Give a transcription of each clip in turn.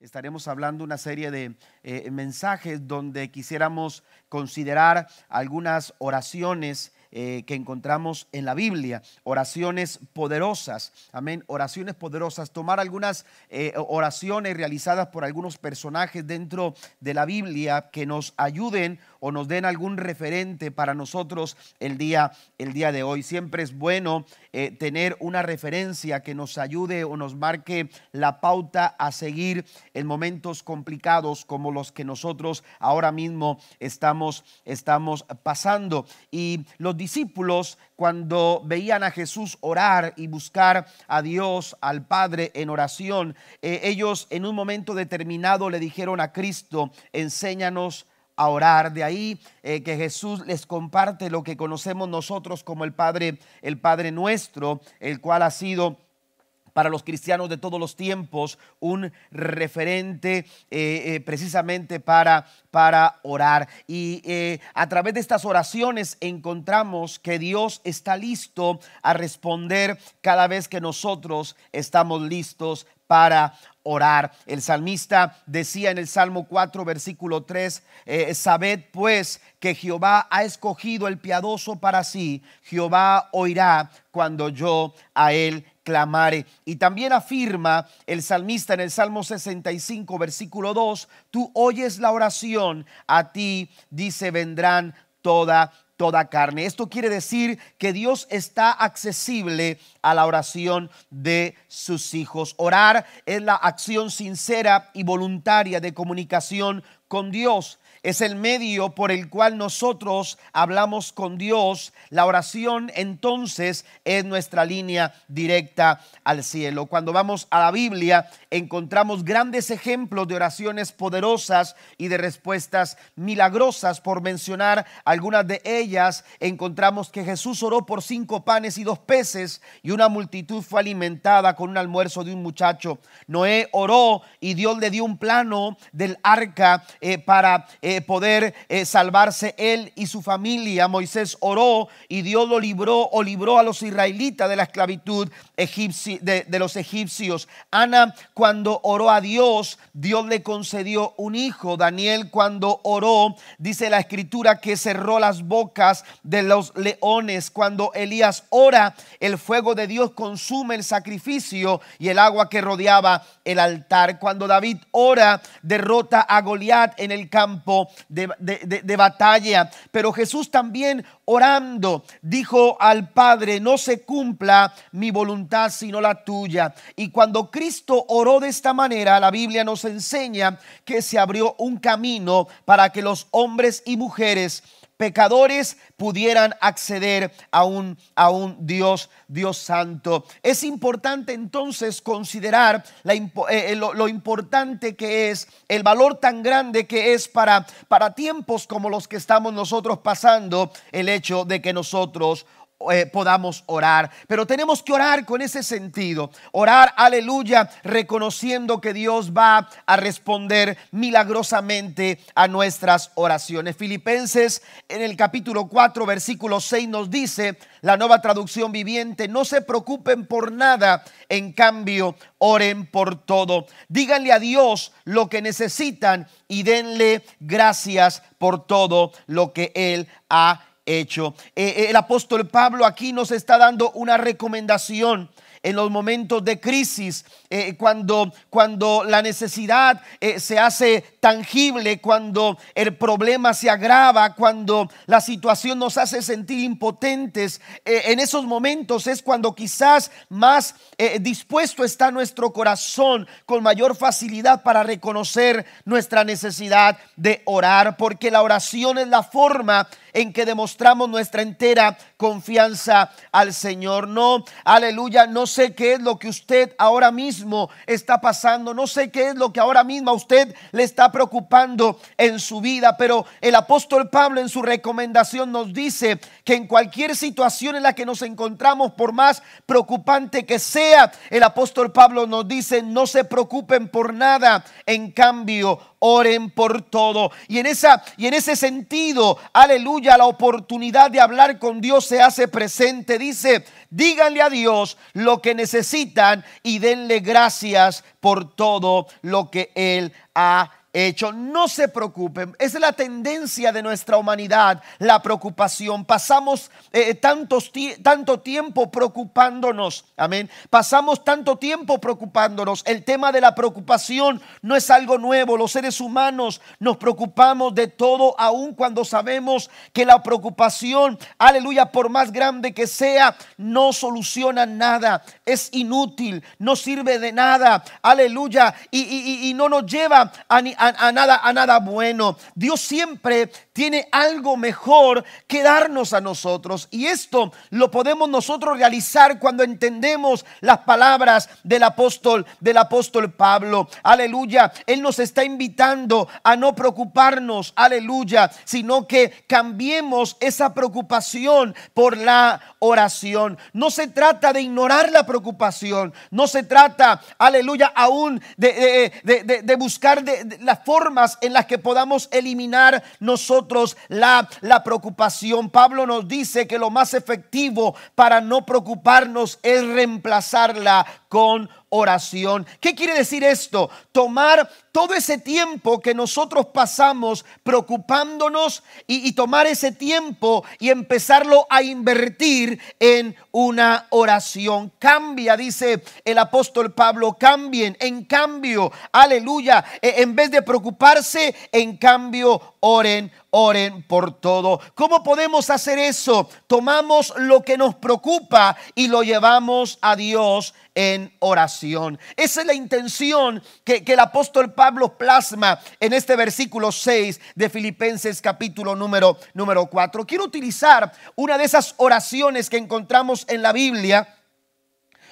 estaremos hablando una serie de eh, mensajes donde quisiéramos considerar algunas oraciones eh, que encontramos en la Biblia, oraciones poderosas, amén, oraciones poderosas, tomar algunas eh, oraciones realizadas por algunos personajes dentro de la Biblia que nos ayuden o nos den algún referente para nosotros el día, el día de hoy. Siempre es bueno eh, tener una referencia que nos ayude o nos marque la pauta a seguir en momentos complicados como los que nosotros ahora mismo estamos, estamos pasando. Y los discípulos cuando veían a Jesús orar y buscar a Dios, al Padre en oración, eh, ellos en un momento determinado le dijeron a Cristo, enséñanos orar. De ahí eh, que Jesús les comparte lo que conocemos nosotros como el Padre, el Padre nuestro, el cual ha sido para los cristianos de todos los tiempos un referente eh, eh, precisamente para, para orar. Y a través de estas oraciones encontramos que Dios está listo a responder cada vez que nosotros estamos listos para orar. El salmista decía en el Salmo 4, versículo 3, eh, sabed pues que Jehová ha escogido el piadoso para sí, Jehová oirá cuando yo a él clamare. Y también afirma el salmista en el Salmo 65, versículo 2, tú oyes la oración, a ti dice vendrán toda toda carne. Esto quiere decir que Dios está accesible a la oración de sus hijos. Orar es la acción sincera y voluntaria de comunicación con Dios es el medio por el cual nosotros hablamos con Dios. La oración entonces es nuestra línea directa al cielo. Cuando vamos a la Biblia encontramos grandes ejemplos de oraciones poderosas y de respuestas milagrosas. Por mencionar algunas de ellas, encontramos que Jesús oró por cinco panes y dos peces y una multitud fue alimentada con un almuerzo de un muchacho. Noé oró y Dios le dio un plano del arca eh, para... Eh, poder eh, salvarse él y su familia. Moisés oró y Dios lo libró o libró a los israelitas de la esclavitud de, de los egipcios. Ana cuando oró a Dios, Dios le concedió un hijo. Daniel cuando oró, dice la escritura que cerró las bocas de los leones. Cuando Elías ora, el fuego de Dios consume el sacrificio y el agua que rodeaba el altar. Cuando David ora, derrota a Goliat en el campo de, batalla. Pero Jesús también orando dijo al Padre, no se cumpla mi voluntad sino la tuya. Y cuando Cristo oró de esta manera, la Biblia nos enseña que se abrió un camino para que los hombres y mujeres pecadores pudieran acceder a un, a un Dios, Dios santo. Es importante entonces considerar eh, eh, lo, importante que es, el valor tan grande que es para, para tiempos como los que estamos nosotros pasando, el hecho de que nosotros eh, podamos orar. Pero tenemos que orar con ese sentido. Orar, aleluya, reconociendo que Dios va a responder milagrosamente a nuestras oraciones. Filipenses en el capítulo 4, versículo 6 nos dice, la nueva traducción viviente, no se preocupen por nada, en cambio, oren por todo. Díganle a Dios lo que necesitan y denle gracias por todo lo que Él ha hecho. Eh, eh, el apóstol Pablo aquí nos está dando una recomendación en los momentos de crisis, eh, cuando, cuando la necesidad se hace tangible, cuando el problema se agrava, cuando la situación nos hace sentir impotentes. en esos momentos es cuando quizás más dispuesto está nuestro corazón con mayor facilidad para reconocer nuestra necesidad de orar, porque la oración es la forma en que demostramos nuestra entera confianza al Señor. No, aleluya, no sé qué es lo que usted ahora mismo está pasando, no sé qué es lo que ahora mismo a usted le está preocupando en su vida, pero el apóstol Pablo en su recomendación nos dice que en cualquier situación en la que nos encontramos, por más preocupante que sea, el apóstol Pablo nos dice, no se preocupen por nada, en cambio, oren por todo. Y en, esa, y en ese sentido, aleluya, la oportunidad de hablar con Dios se hace presente. Dice, díganle a Dios lo que necesitan y denle gracias por todo lo que Él ha hecho. No se preocupen. Es la tendencia de nuestra humanidad, la preocupación. Pasamos eh, tantos, tanto tiempo preocupándonos. Amén. Pasamos tanto tiempo preocupándonos. El tema de la preocupación no es algo nuevo. Los seres humanos nos preocupamos de todo, aun cuando sabemos que la preocupación, aleluya, por más grande que sea, no soluciona nada. Es inútil, no sirve de nada. Aleluya. Y, y no nos lleva a, a, nada, a nada bueno. Dios siempre tiene algo mejor que darnos a nosotros. Y esto lo podemos nosotros realizar cuando entendemos las palabras del apóstol, del apóstol Pablo. Aleluya. Él nos está invitando a no preocuparnos, aleluya, sino que cambiemos esa preocupación por la oración. No se trata de ignorar la preocupación. No se trata, aleluya, aún de, de, buscar de, las formas en las que podamos eliminar nosotros la, la preocupación. Pablo nos dice que lo más efectivo para no preocuparnos es reemplazarla con oración. ¿Qué quiere decir esto? Tomar todo ese tiempo que nosotros pasamos preocupándonos y, tomar ese tiempo y empezarlo a invertir en una oración. Cambia, dice el apóstol Pablo, cambien. En cambio, aleluya, e, en vez de preocuparse, en cambio, oren, oren por todo. ¿Cómo podemos hacer eso? Tomamos lo que nos preocupa y lo llevamos a Dios en oración. Esa es la intención que, el apóstol Pablo plasma en este versículo 6 de Filipenses capítulo número, número 4. Quiero utilizar una de esas oraciones que encontramos en la Biblia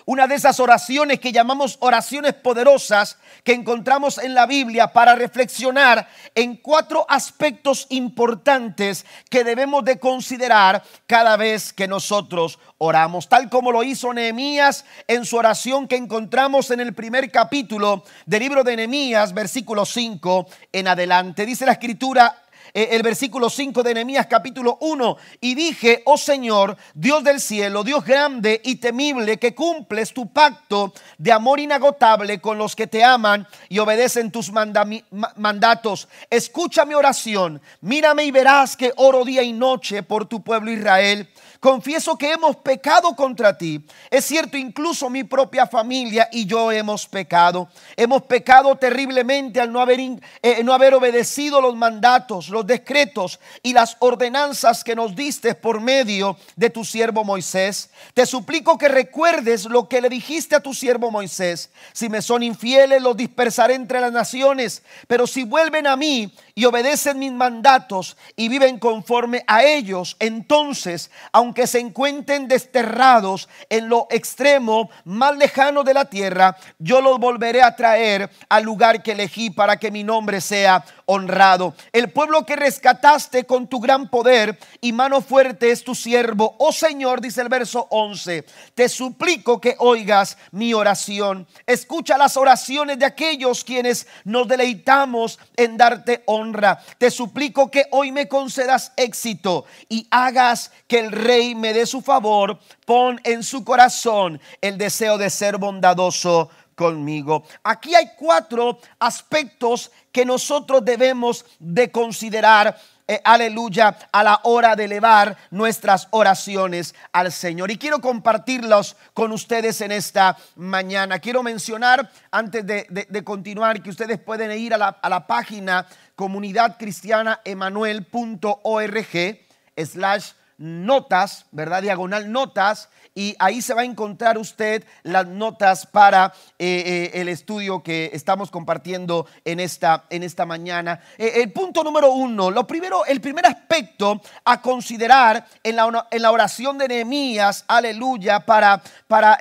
una de esas oraciones que llamamos oraciones poderosas que encontramos en la Biblia para reflexionar en cuatro aspectos importantes que debemos de considerar cada vez que nosotros oramos, tal como lo hizo Nehemías en su oración que encontramos en el primer capítulo del libro de Nehemías, versículo 5 en adelante. Dice la escritura, el versículo 5 de Nehemías capítulo 1. Y dije, oh Señor, Dios del cielo, Dios grande y temible, que cumples tu pacto de amor inagotable con los que te aman y obedecen tus mandatos. Escucha mi oración, mírame y verás que oro día y noche por tu pueblo Israel Confieso que hemos pecado contra ti. Es cierto, incluso mi propia familia y yo hemos pecado. Hemos pecado terriblemente al no haber, eh, no haber obedecido los mandatos, los decretos y las ordenanzas que nos diste por medio de tu siervo Moisés. Te suplico que recuerdes lo que le dijiste a tu siervo Moisés. Si me son infieles, los dispersaré entre las naciones. Pero si vuelven a mí y obedecen mis mandatos y viven conforme a ellos, entonces, aunque se encuentren desterrados en lo extremo más lejano de la tierra, yo los volveré a traer al lugar que elegí para que mi nombre sea honrado. El pueblo que rescataste con tu gran poder y mano fuerte es tu siervo. Oh Señor, dice el verso 11, te suplico que oigas mi oración. Escucha las oraciones de aquellos quienes nos deleitamos en darte honra. Te suplico que hoy me concedas éxito y hagas que el rey me dé su favor. Pon en su corazón el deseo de ser bondadoso conmigo. Aquí hay cuatro aspectos que nosotros debemos de considerar. Eh, aleluya, a la hora de elevar nuestras oraciones al Señor. Y quiero compartirlos con ustedes en esta mañana. Quiero mencionar, antes de, continuar, que ustedes pueden ir a la, a la página comunidadcristianaemanuel.org slash notas, ¿verdad? Diagonal notas y ahí se va a encontrar usted las notas para eh, eh, el estudio que estamos compartiendo en esta, en esta mañana. Eh, el punto número uno, lo primero, el primer aspecto a considerar en la, en la oración de Nehemías, aleluya, para, para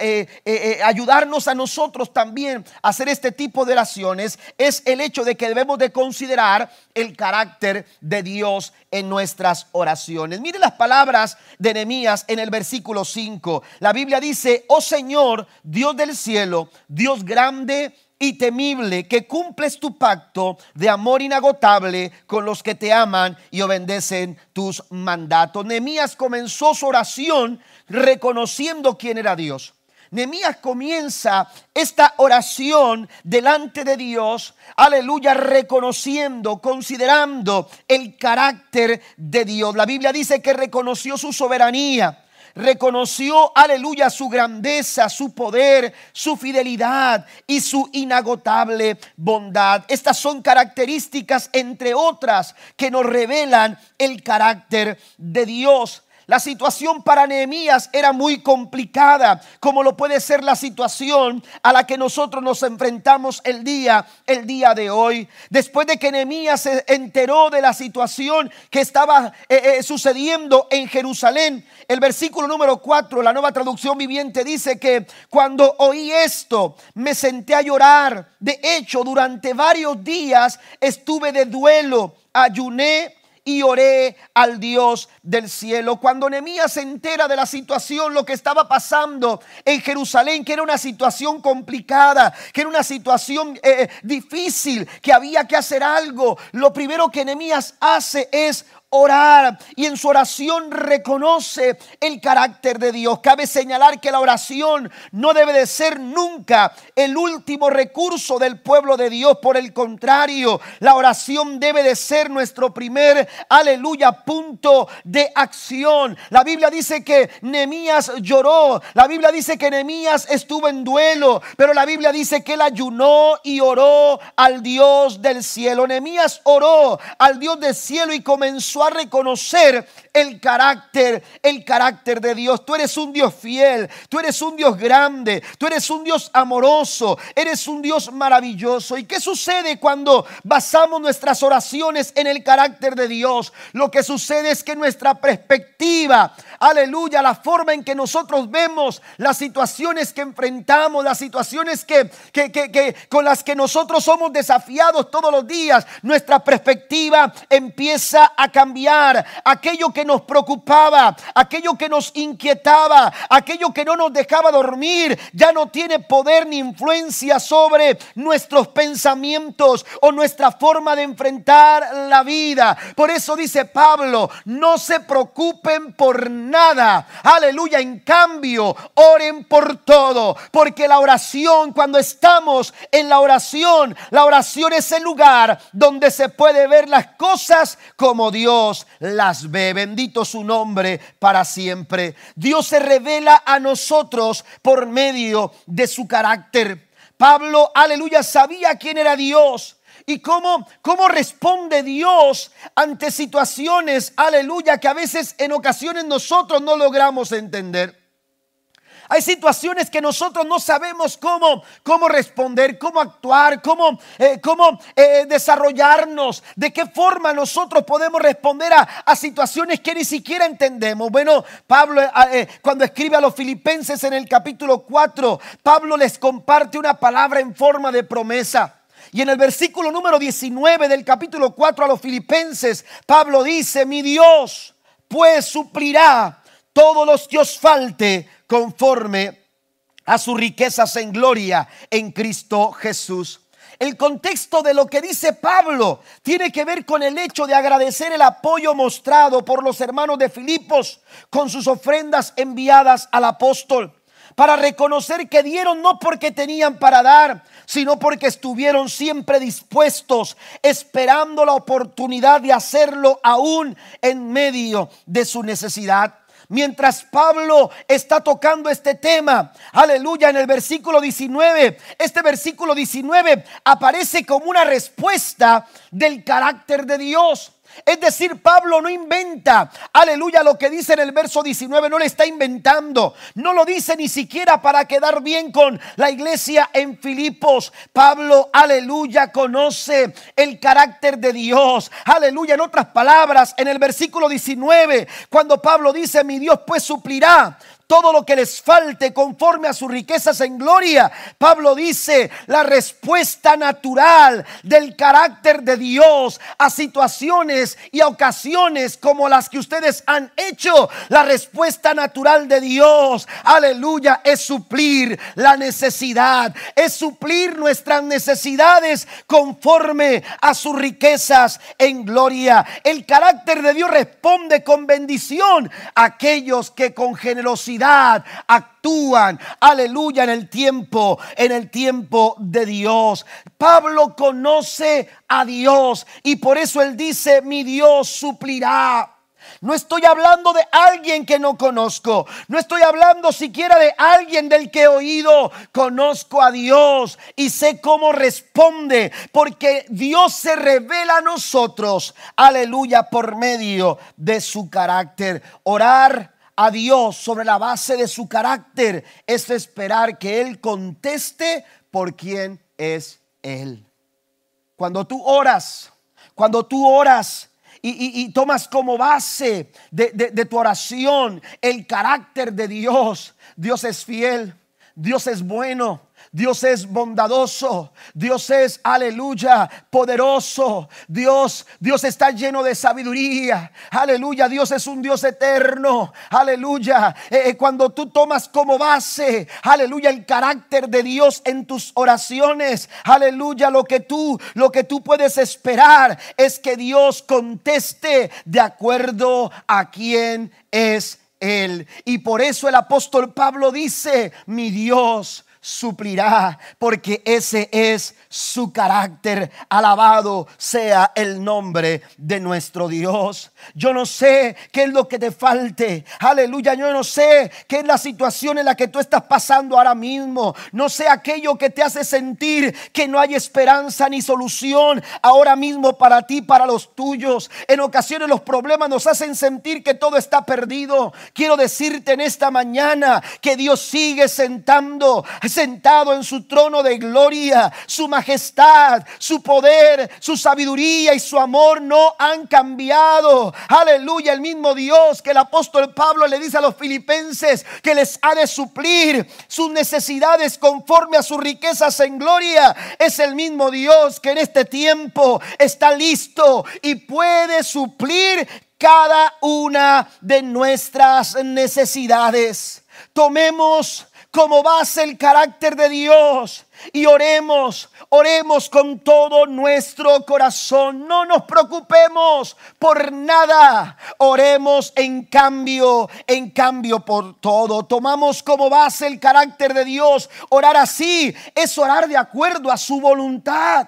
ayudarnos a nosotros también a hacer este tipo de oraciones, es el hecho de que debemos de considerar el carácter de Dios en nuestras oraciones. Mire las palabras de Nehemías en el versículo 5. La Biblia dice, oh Señor, Dios del cielo, Dios grande y temible, que cumples tu pacto de amor inagotable con los que te aman y obedecen tus mandatos. Nehemías comenzó su oración reconociendo quién era Dios. Nehemías comienza esta oración delante de Dios, aleluya, reconociendo, considerando el carácter de Dios. La Biblia dice que reconoció su soberanía, reconoció, aleluya, su grandeza, su poder, su fidelidad y su inagotable bondad. Estas son características, entre otras, que nos revelan el carácter de Dios. La situación para Nehemías era muy complicada, como lo puede ser la situación a la que nosotros nos enfrentamos el día, el día de hoy. Después de que Nehemías se enteró de la situación que estaba eh, eh, sucediendo en Jerusalén, el versículo número 4, la nueva traducción viviente dice que cuando oí esto, me senté a llorar. De hecho, durante varios días estuve de duelo, ayuné y oré al Dios del cielo. Cuando Nehemías se entera de la situación, lo que estaba pasando en Jerusalén, que era una situación complicada, que era una situación eh, eh, difícil, que había que hacer algo, lo primero que Nehemías hace es orar y en su oración reconoce el carácter de Dios. Cabe señalar que la oración no debe de ser nunca el último recurso del pueblo de Dios. Por el contrario, la oración debe de ser nuestro primer, aleluya, punto de acción. La Biblia dice que Nemías lloró. La Biblia dice que Nemías estuvo en duelo. Pero la Biblia dice que él ayunó y oró al Dios del cielo. Nemías oró al Dios del cielo y comenzó a reconocer el carácter, el carácter de Dios. Tú eres un Dios fiel, tú eres un Dios grande, tú eres un Dios amoroso, eres un Dios maravilloso. ¿Y qué sucede cuando basamos nuestras oraciones en el carácter de Dios? Lo que sucede es que nuestra perspectiva, aleluya, la forma en que nosotros vemos las situaciones que enfrentamos, las situaciones que, que, que con las que nosotros somos desafiados todos los días, nuestra perspectiva empieza a cambiar aquello que nos preocupaba, aquello que nos inquietaba, aquello que no nos dejaba dormir, ya no tiene poder ni influencia sobre nuestros pensamientos o nuestra forma de enfrentar la vida. Por eso dice Pablo, no se preocupen por nada. Aleluya, en cambio, oren por todo, porque la oración, cuando estamos en la oración, la oración es el lugar donde se puede ver las cosas como Dios las ve. Bendito su nombre para siempre. Dios se revela a nosotros por medio de su carácter. Pablo, aleluya, sabía quién era Dios y cómo, cómo responde Dios ante situaciones, aleluya, que a veces en ocasiones nosotros no logramos entender. Hay situaciones que nosotros no sabemos cómo, cómo responder, cómo actuar, cómo, eh, cómo eh, desarrollarnos, de qué forma nosotros podemos responder a, situaciones que ni siquiera entendemos. Bueno, Pablo eh, cuando escribe a los filipenses en el capítulo 4, Pablo les comparte una palabra en forma de promesa. Y en el versículo número 19 del capítulo 4 a los filipenses, Pablo dice, mi Dios pues suplirá todos los que os falte conforme a sus riquezas en gloria en Cristo Jesús. El contexto de lo que dice Pablo tiene que ver con el hecho de agradecer el apoyo mostrado por los hermanos de Filipos con sus ofrendas enviadas al apóstol, para reconocer que dieron no porque tenían para dar, sino porque estuvieron siempre dispuestos, esperando la oportunidad de hacerlo aún en medio de su necesidad. Mientras Pablo está tocando este tema, aleluya, en el versículo 19, este versículo 19 aparece como una respuesta del carácter de Dios. Es decir, Pablo no inventa, aleluya, lo que dice en el verso 19, no le está inventando, no lo dice ni siquiera para quedar bien con la iglesia en Filipos. Pablo, aleluya, conoce el carácter de Dios, aleluya, en otras palabras, en el versículo 19, cuando Pablo dice, mi Dios pues suplirá todo lo que les falte conforme a sus riquezas en gloria. Pablo dice, la respuesta natural del carácter de Dios a situaciones y a ocasiones como las que ustedes han hecho, la respuesta natural de Dios, aleluya, es suplir la necesidad, es suplir nuestras necesidades conforme a sus riquezas en gloria. El carácter de Dios responde con bendición a aquellos que con generosidad actúan, aleluya, en el tiempo, en el tiempo de Dios. Pablo conoce a Dios y por eso él dice, mi Dios suplirá no estoy hablando de alguien que no conozco. No estoy hablando siquiera de alguien del que he oído. Conozco a Dios y sé cómo responde. Porque Dios se revela a nosotros. Aleluya por medio de su carácter. Orar a Dios sobre la base de su carácter es esperar que Él conteste por quién es Él. Cuando tú oras, cuando tú oras, y, tomas como base de, de tu oración el carácter de Dios. Dios es fiel, Dios es bueno, Dios es bondadoso, Dios es, aleluya, poderoso. Dios, Dios está lleno de sabiduría. Aleluya, Dios es un Dios eterno. Aleluya. Eh, eh, cuando tú tomas como base, aleluya, el carácter de Dios en tus oraciones, aleluya, lo que tú, lo que tú puedes esperar es que Dios conteste de acuerdo a quién es él. Y por eso el apóstol Pablo dice, mi Dios suplirá, porque ese es su carácter. Alabado sea el nombre de nuestro Dios. Yo no sé qué es lo que te falte. Aleluya, yo no sé qué es la situación en la que tú estás pasando ahora mismo. No sé aquello que te hace sentir que no hay esperanza ni solución ahora mismo para ti, para los tuyos. En ocasiones los problemas nos hacen sentir que todo está perdido. Quiero decirte en esta mañana que Dios sigue sentando, sentado en su trono de gloria. Su majestad, su poder, su sabiduría y su amor no han cambiado. Aleluya, el mismo Dios que el apóstol Pablo le dice a los filipenses que les ha de suplir sus necesidades conforme a sus riquezas en gloria. Es el mismo Dios que en este tiempo está listo y puede suplir cada una de nuestras necesidades. Tomemos como base el carácter de Dios y oremos, oremos con todo nuestro corazón. No nos preocupemos por nada. Oremos en cambio, en cambio por todo. Tomamos como base el carácter de Dios. Orar así es orar de acuerdo a su voluntad.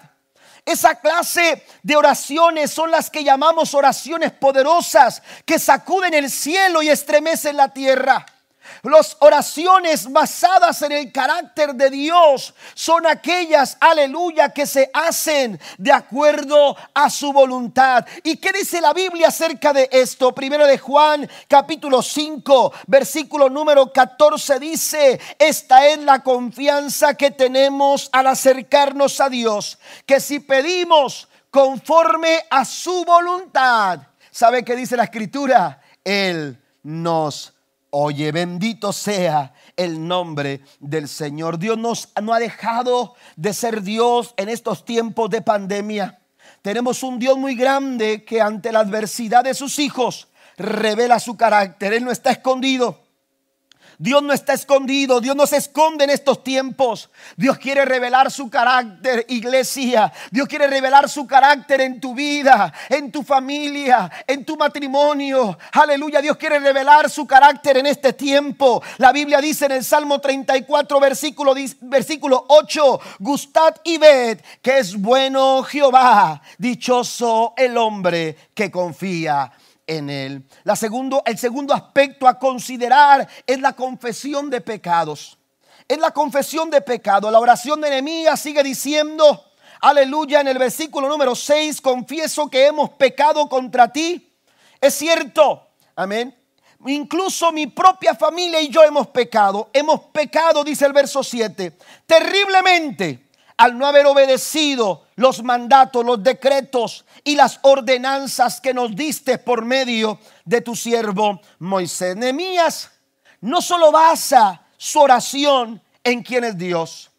Esa clase de oraciones son las que llamamos oraciones poderosas que sacuden el cielo y estremecen la tierra. Las oraciones basadas en el carácter de Dios son aquellas, aleluya, que se hacen de acuerdo a su voluntad. ¿Y qué dice la Biblia acerca de esto? Primero de Juan, capítulo 5, versículo número 14 dice, esta es la confianza que tenemos al acercarnos a Dios, que si pedimos conforme a su voluntad, ¿sabe qué dice la escritura? Él nos Oye, bendito sea el nombre del Señor. Dios no ha dejado de ser Dios en estos tiempos de pandemia. Tenemos un Dios muy grande que ante la adversidad de sus hijos revela su carácter. Él no está escondido. Dios no está escondido, Dios no se esconde en estos tiempos. Dios quiere revelar su carácter, iglesia. Dios quiere revelar su carácter en tu vida, en tu familia, en tu matrimonio. Aleluya, Dios quiere revelar su carácter en este tiempo. La Biblia dice en el Salmo 34, versículo, versículo 8, gustad y ved que es bueno Jehová, dichoso el hombre que confía en él. La segundo, el segundo aspecto a considerar es la confesión de pecados. Es la confesión de pecado. La oración de Nehemías sigue diciendo, aleluya, en el versículo número 6, confieso que hemos pecado contra ti. Es cierto, amén. Incluso mi propia familia y yo hemos pecado. Hemos pecado, dice el verso 7, terriblemente al no haber obedecido los mandatos, los decretos y las ordenanzas que nos diste por medio de tu siervo Moisés. Nemías no solo basa su oración en quién es Dios.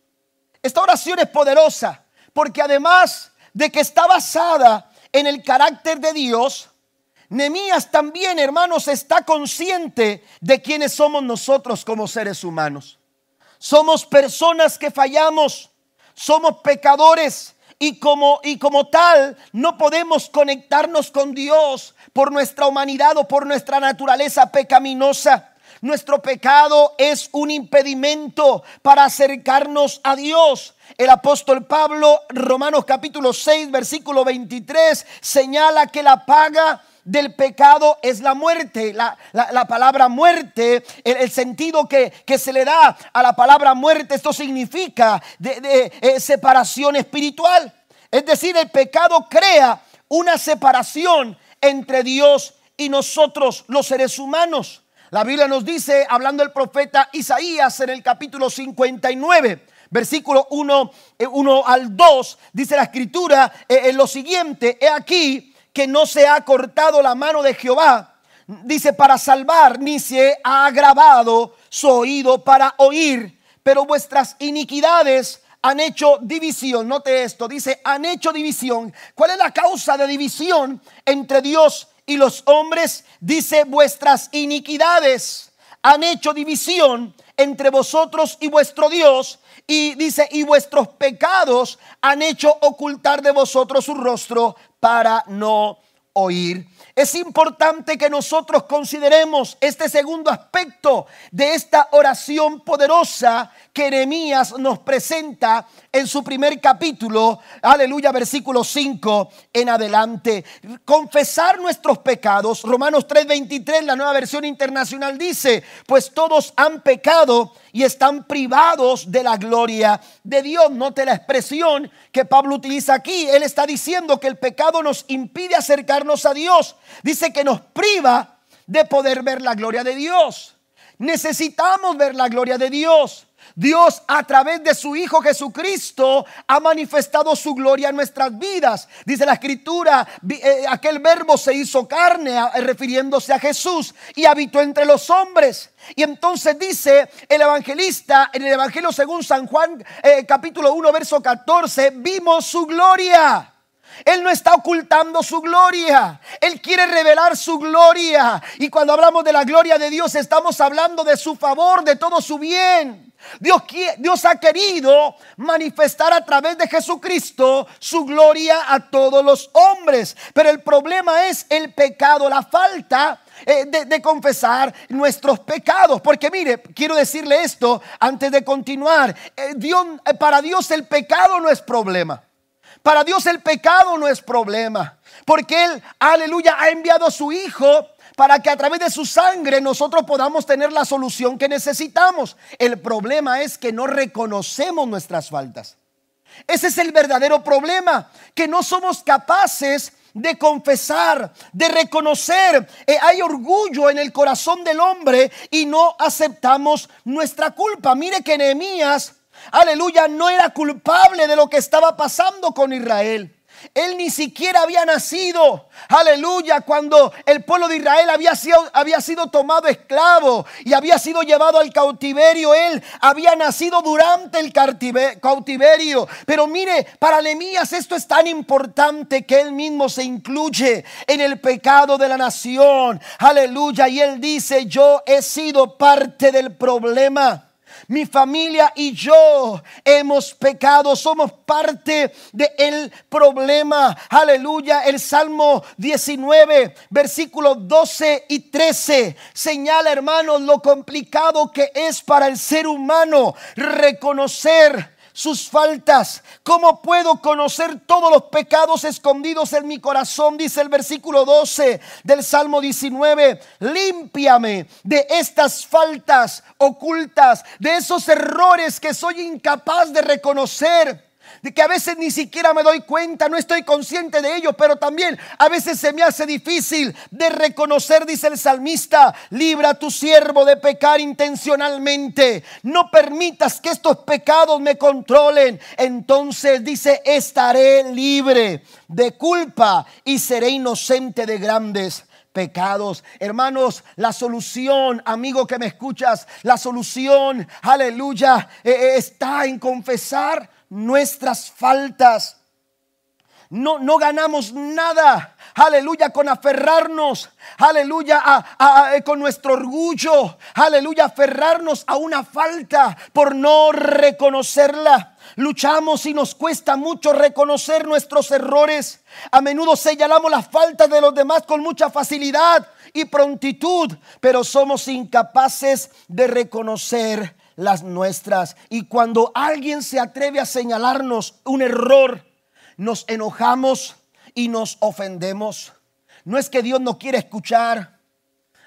Esta oración es poderosa porque además de que está basada en el carácter de Dios, Nemías también, hermanos, está consciente de quiénes somos nosotros como seres humanos. Somos personas que fallamos, somos pecadores y como, y como tal no podemos conectarnos con Dios por nuestra humanidad o por nuestra naturaleza pecaminosa. Nuestro pecado es un impedimento para acercarnos a Dios. El apóstol Pablo, Romanos capítulo 6, versículo 23, señala que la paga del pecado es la muerte. La, palabra muerte, el, sentido que, se le da a la palabra muerte, esto significa de, eh, separación espiritual. Es decir, el pecado crea una separación entre Dios y nosotros, los seres humanos. La Biblia nos dice, hablando el profeta Isaías en el capítulo 59, versículo 1, 1 eh, al 2, dice la escritura eh, en lo siguiente, he aquí que no se ha cortado la mano de Jehová, dice, para salvar, ni se ha agravado su oído para oír, pero vuestras iniquidades han hecho división. Note esto, dice, han hecho división. ¿Cuál es la causa de división entre Dios y los hombres, dice, vuestras iniquidades han hecho división entre vosotros y vuestro Dios. Y dice, y vuestros pecados han hecho ocultar de vosotros su rostro para no oír. Es importante que nosotros consideremos este segundo aspecto de esta oración poderosa que Nehemías nos presenta en su primer capítulo, aleluya, versículo 5 en adelante. Confesar nuestros pecados, Romanos 3:23, la nueva versión internacional dice, pues todos han pecado y están privados de la gloria de Dios. Note la expresión que Pablo utiliza aquí. Él está diciendo que el pecado nos impide acercarnos a Dios. Dice que nos priva de poder ver la gloria de Dios. Necesitamos ver la gloria de Dios. Dios a través de su Hijo Jesucristo ha manifestado su gloria en nuestras vidas. Dice la escritura, eh, aquel verbo se hizo carne refiriéndose a Jesús y habitó entre los hombres. Y entonces dice el evangelista en el Evangelio según San Juan eh, capítulo 1 verso 14, vimos su gloria. Él no está ocultando su gloria. Él quiere revelar su gloria. Y cuando hablamos de la gloria de Dios, estamos hablando de su favor, de todo su bien. Dios, Dios ha querido manifestar a través de Jesucristo su gloria a todos los hombres. Pero el problema es el pecado, la falta eh, de, confesar nuestros pecados. Porque mire, quiero decirle esto antes de continuar. Eh, Dios, eh, para Dios el pecado no es problema. Para Dios el pecado no es problema, porque Él, aleluya, ha enviado a su Hijo para que a través de su sangre nosotros podamos tener la solución que necesitamos. El problema es que no reconocemos nuestras faltas. Ese es el verdadero problema, que no somos capaces de confesar, de reconocer. Eh, hay orgullo en el corazón del hombre y no aceptamos nuestra culpa. Mire que Nehemías aleluya, no era culpable de lo que estaba pasando con Israel. Él ni siquiera había nacido, aleluya, cuando el pueblo de Israel había sido, había sido tomado esclavo y había sido llevado al cautiverio. Él había nacido durante el cautiverio. Pero mire, para Nehemías esto es tan importante que él mismo se incluye en el pecado de la nación. Aleluya. Y él dice, yo he sido parte del problema mi familia y yo hemos pecado, somos parte del problema. Aleluya. El Salmo 19, versículos 12 y 13 señala, hermanos, lo complicado que es para el ser humano reconocer sus faltas? ¿Cómo puedo conocer todos los pecados escondidos en mi corazón? Dice el versículo 12 del Salmo 19. Límpiame de estas faltas ocultas, de esos errores que soy incapaz de reconocer de que a veces ni siquiera me doy cuenta, no estoy consciente de ello, pero también a veces se me hace difícil de reconocer, dice el salmista, libra a tu siervo de pecar intencionalmente, no permitas que estos pecados me controlen, entonces dice, estaré libre de culpa y seré inocente de grandes pecados. Hermanos, la solución, amigo que me escuchas, la solución, aleluya, eh, eh, está en confesar nuestras faltas. No, no ganamos nada aleluya, con aferrarnos, aleluya, eh, con nuestro orgullo, aleluya, aferrarnos a una falta por no reconocerla. Luchamos y nos cuesta mucho reconocer nuestros errores. A menudo señalamos las faltas de los demás con mucha facilidad y prontitud, pero somos incapaces de reconocer las nuestras. Y cuando alguien se atreve a señalarnos un error, nos enojamos y nos ofendemos. No es que Dios no quiere escuchar.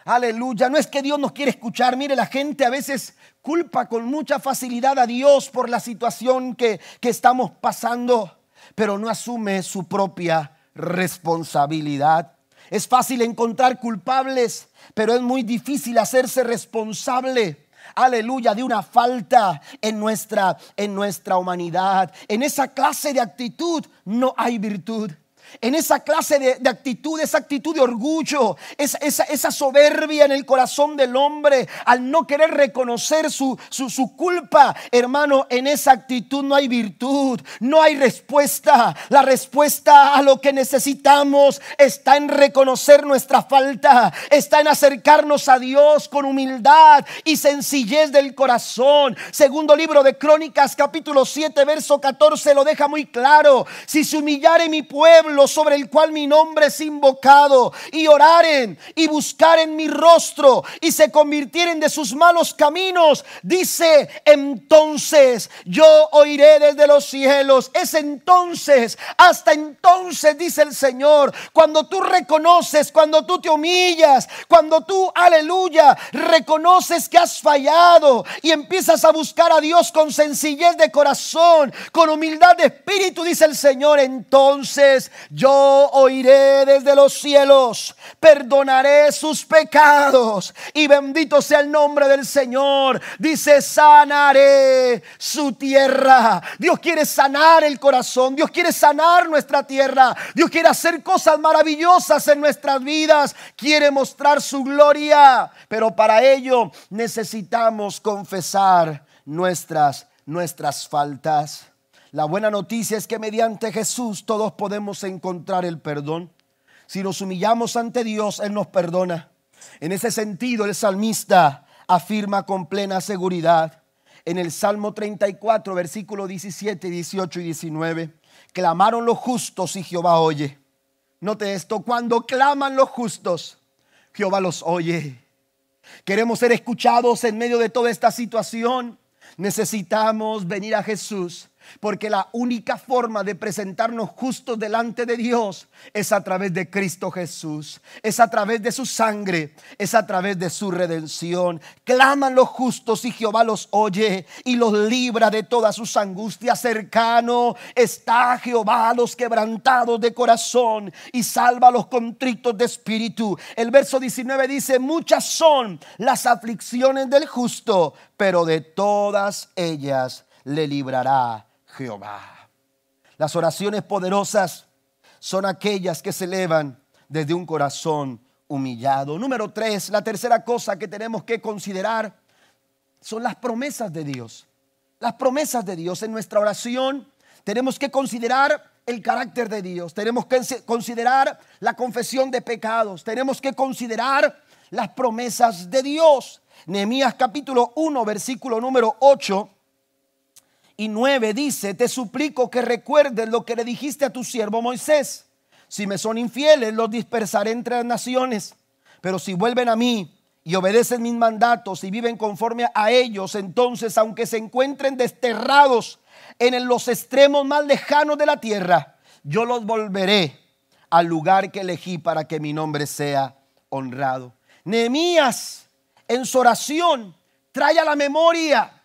Aleluya. No es que Dios nos quiere escuchar. Mire, la gente a veces culpa con mucha facilidad a Dios por la situación que, que estamos pasando, pero no asume su propia responsabilidad. Es fácil encontrar culpables, pero es muy difícil hacerse responsable aleluya, de una falta en nuestra, en nuestra humanidad. En esa clase de actitud no hay virtud en esa clase de, actitud, esa actitud de orgullo, esa, soberbia en el corazón del hombre, al no querer reconocer su, su, culpa, hermano, en esa actitud no hay virtud, no hay respuesta. La respuesta a lo que necesitamos está en reconocer nuestra falta, está en acercarnos a Dios con humildad y sencillez del corazón. Segundo libro de Crónicas, capítulo 7, verso 14, lo deja muy claro. Si se humillare mi sobre el cual mi nombre es invocado, y oraren y buscaren mi rostro y se convirtieren de sus malos caminos, dice entonces yo oiré desde los cielos. Es entonces, hasta entonces, dice el Señor, cuando tú reconoces, cuando tú te humillas, cuando tú, aleluya, reconoces que has fallado y empiezas a buscar a Dios con sencillez de corazón, con humildad de espíritu, dice el Señor, entonces yo oiré desde los cielos, perdonaré sus pecados y bendito sea el nombre del Señor. Dice, sanaré su tierra. Dios quiere sanar el corazón, Dios quiere sanar nuestra tierra, Dios quiere hacer cosas maravillosas en nuestras vidas, quiere mostrar su gloria, pero para ello necesitamos confesar nuestras nuestras faltas. La buena noticia es que mediante Jesús todos podemos encontrar el perdón. Si nos humillamos ante Dios, Él nos perdona. En ese sentido, el salmista afirma con plena seguridad en el Salmo 34, versículo 17, 18 y 19, clamaron los justos y Jehová oye. Note esto, cuando claman los justos, Jehová los oye. Queremos ser escuchados en medio de toda esta situación. Necesitamos venir a Jesús porque la única forma de presentarnos justos delante de Dios es a través de Cristo Jesús, es a través de su sangre, es a través de su redención. Claman los justos y Jehová los oye y los libra de todas sus angustias. Cercano está Jehová a los quebrantados de corazón y salva a los contritos de espíritu. El verso 19 dice, muchas son las aflicciones del justo, pero de todas ellas le librará Jehová. Las oraciones poderosas son aquellas que se elevan desde un corazón humillado. Número tres, la tercera cosa que tenemos que considerar son las promesas de Dios. Las promesas de Dios en nuestra oración tenemos que considerar el carácter de Dios, tenemos que considerar la confesión de pecados, tenemos que considerar las promesas de Dios. Nehemías capítulo 1, versículo número 8 y 9 dice, te suplico que recuerdes lo que le dijiste a tu siervo Moisés. Si me son infieles, los dispersaré entre las naciones. Pero si vuelven a mí y obedecen mis mandatos y viven conforme a ellos, entonces, aunque se encuentren desterrados en los extremos más lejanos de la tierra, yo los volveré al lugar que elegí para que mi nombre sea honrado. Nehemías en su oración trae a la memoria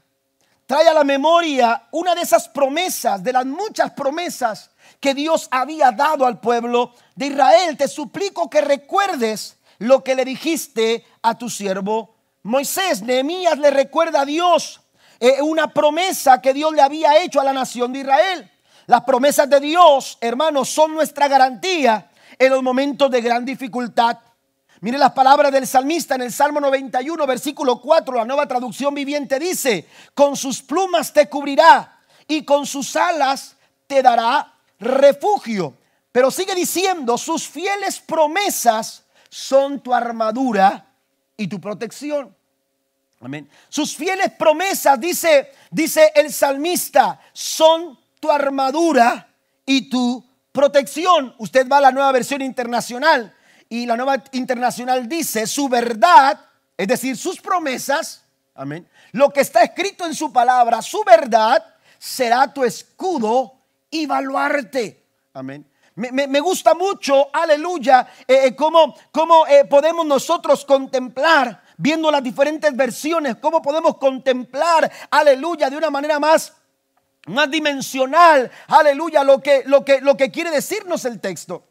trae a la memoria una de esas promesas, de las muchas promesas que Dios había dado al pueblo de Israel. Te suplico que recuerdes lo que le dijiste a tu siervo Moisés. Nehemías le recuerda a Dios eh, una promesa que Dios le había hecho a la nación de Israel. Las promesas de Dios, hermanos, son nuestra garantía en los momentos de gran dificultad. Mire las palabras del salmista en el Salmo 91, versículo 4, la nueva traducción viviente dice, con sus plumas te cubrirá y con sus alas te dará refugio. Pero sigue diciendo, sus fieles promesas son tu armadura y tu protección. Amén. Sus fieles promesas, dice, dice el salmista, son tu armadura y tu protección. Usted va a la nueva versión internacional y la nueva internacional dice, su verdad, es decir, sus promesas, amén, lo que está escrito en su palabra, su verdad, será tu escudo y baluarte. Amén. Me, gusta mucho, aleluya, eh, eh, cómo, eh, podemos nosotros contemplar, viendo las diferentes versiones, cómo podemos contemplar, aleluya, de una manera más más dimensional, aleluya, lo que, lo que, lo que quiere decirnos el texto.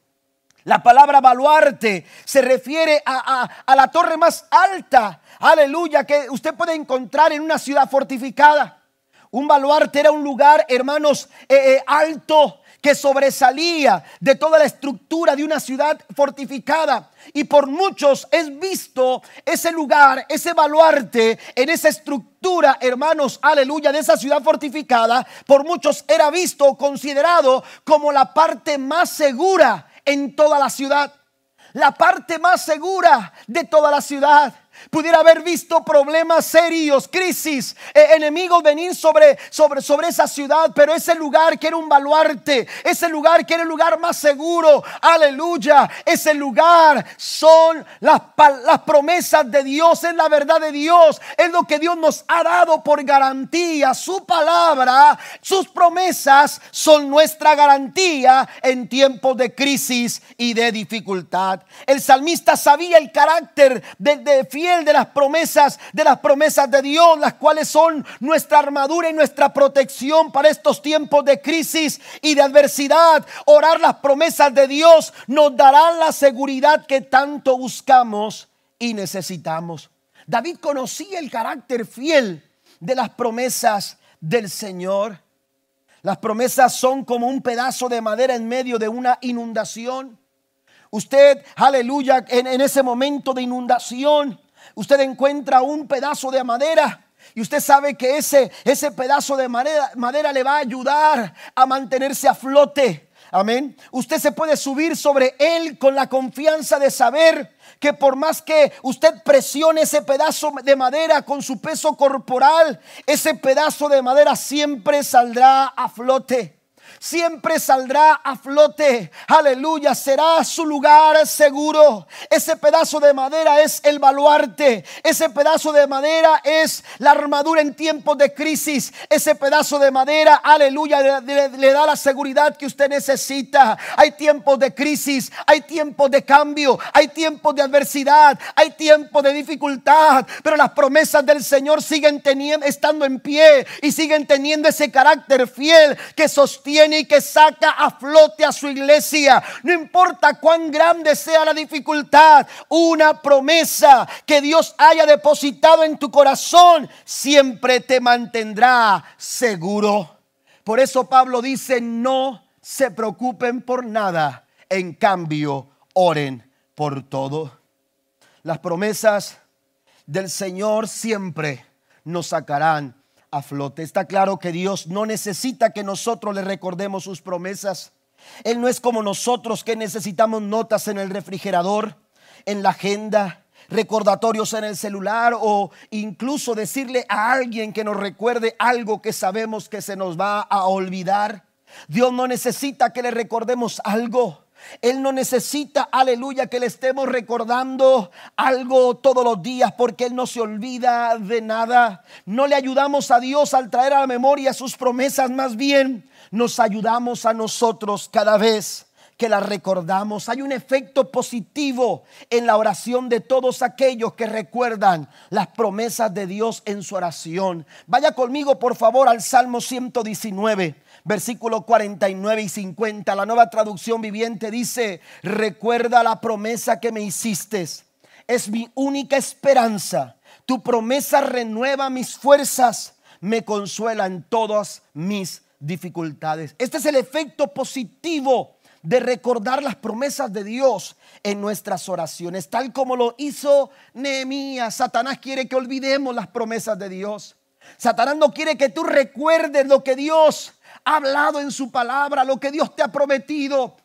La palabra baluarte se refiere a, la torre más alta, aleluya, que usted puede encontrar en una ciudad fortificada. Un baluarte era un lugar, hermanos, eh, eh, alto, que sobresalía de toda la estructura de una ciudad fortificada. Y por muchos es visto ese lugar, ese baluarte, en esa estructura, hermanos, aleluya, de esa ciudad fortificada. Por muchos era visto, considerado como la parte más segura en toda la ciudad. La parte más segura de toda la ciudad pudiera haber visto problemas serios, crisis, eh, enemigos venir sobre, sobre, sobre esa ciudad, pero ese lugar que era un baluarte, ese lugar que el lugar más seguro, aleluya, ese lugar son las, las promesas de Dios, es la verdad de Dios, es lo que Dios nos ha dado por garantía, su palabra, sus promesas son nuestra garantía en tiempos de crisis y de dificultad. El salmista sabía el carácter de, de de las promesas, de las promesas de Dios, las cuales son nuestra armadura y nuestra protección para estos tiempos de crisis y de adversidad. Orar las promesas de Dios nos darán la seguridad que tanto buscamos y necesitamos. David conocía el carácter fiel de las promesas del Señor. Las promesas son como un pedazo de madera en medio de una inundación. Usted, aleluya, en, en, ese momento de inundación, usted encuentra un pedazo de madera. Y usted sabe que ese, ese pedazo de madera, madera le va a ayudar a mantenerse a flote. Amén. Usted se puede subir sobre él con la confianza de saber que por más que usted presione ese pedazo de madera con su peso corporal, ese pedazo de madera siempre saldrá a flote siempre saldrá a flote. Aleluya, será su lugar seguro. Ese pedazo de madera es el baluarte. Ese pedazo de madera es la armadura en tiempos de crisis. Ese pedazo de madera, aleluya, le, da la seguridad que usted necesita. Hay tiempos de crisis, hay tiempos de cambio, hay tiempos de adversidad, hay tiempos de dificultad. Pero las promesas del Señor siguen teniendo, estando en pie y siguen teniendo ese carácter fiel que sostiene y que saca a flote a su iglesia. No importa cuán grande sea la dificultad, una promesa que Dios haya depositado en tu corazón siempre te mantendrá seguro. Por eso Pablo dice, no se preocupen por nada, en cambio, oren por todo. Las promesas del Señor siempre nos sacarán a flote. Está claro que Dios no necesita que nosotros le recordemos sus promesas. Él no es como nosotros que necesitamos notas en el refrigerador, en la agenda, recordatorios en el celular o incluso decirle a alguien que nos recuerde algo que sabemos que se nos va a olvidar. Dios no necesita que le recordemos algo. Él no necesita, aleluya, que le estemos recordando algo todos los días porque Él no se olvida de nada. No le ayudamos a Dios al traer a la memoria sus promesas, más bien nos ayudamos a nosotros cada vez que las recordamos. Hay un efecto positivo en la oración de todos aquellos que recuerdan las promesas de Dios en su oración. Vaya conmigo, por favor, al Salmo 119 versículo 49 y 50. La nueva traducción viviente dice, recuerda la promesa que me hiciste. Es mi única esperanza. Tu promesa renueva mis fuerzas, me consuela en todas mis dificultades. Este es el efecto positivo de recordar las promesas de Dios en nuestras oraciones, tal como lo hizo Nehemías. Satanás quiere que olvidemos las promesas de Dios. Satanás no quiere que tú recuerdes lo que Dios ha hablado en su palabra, lo que Dios te ha prometido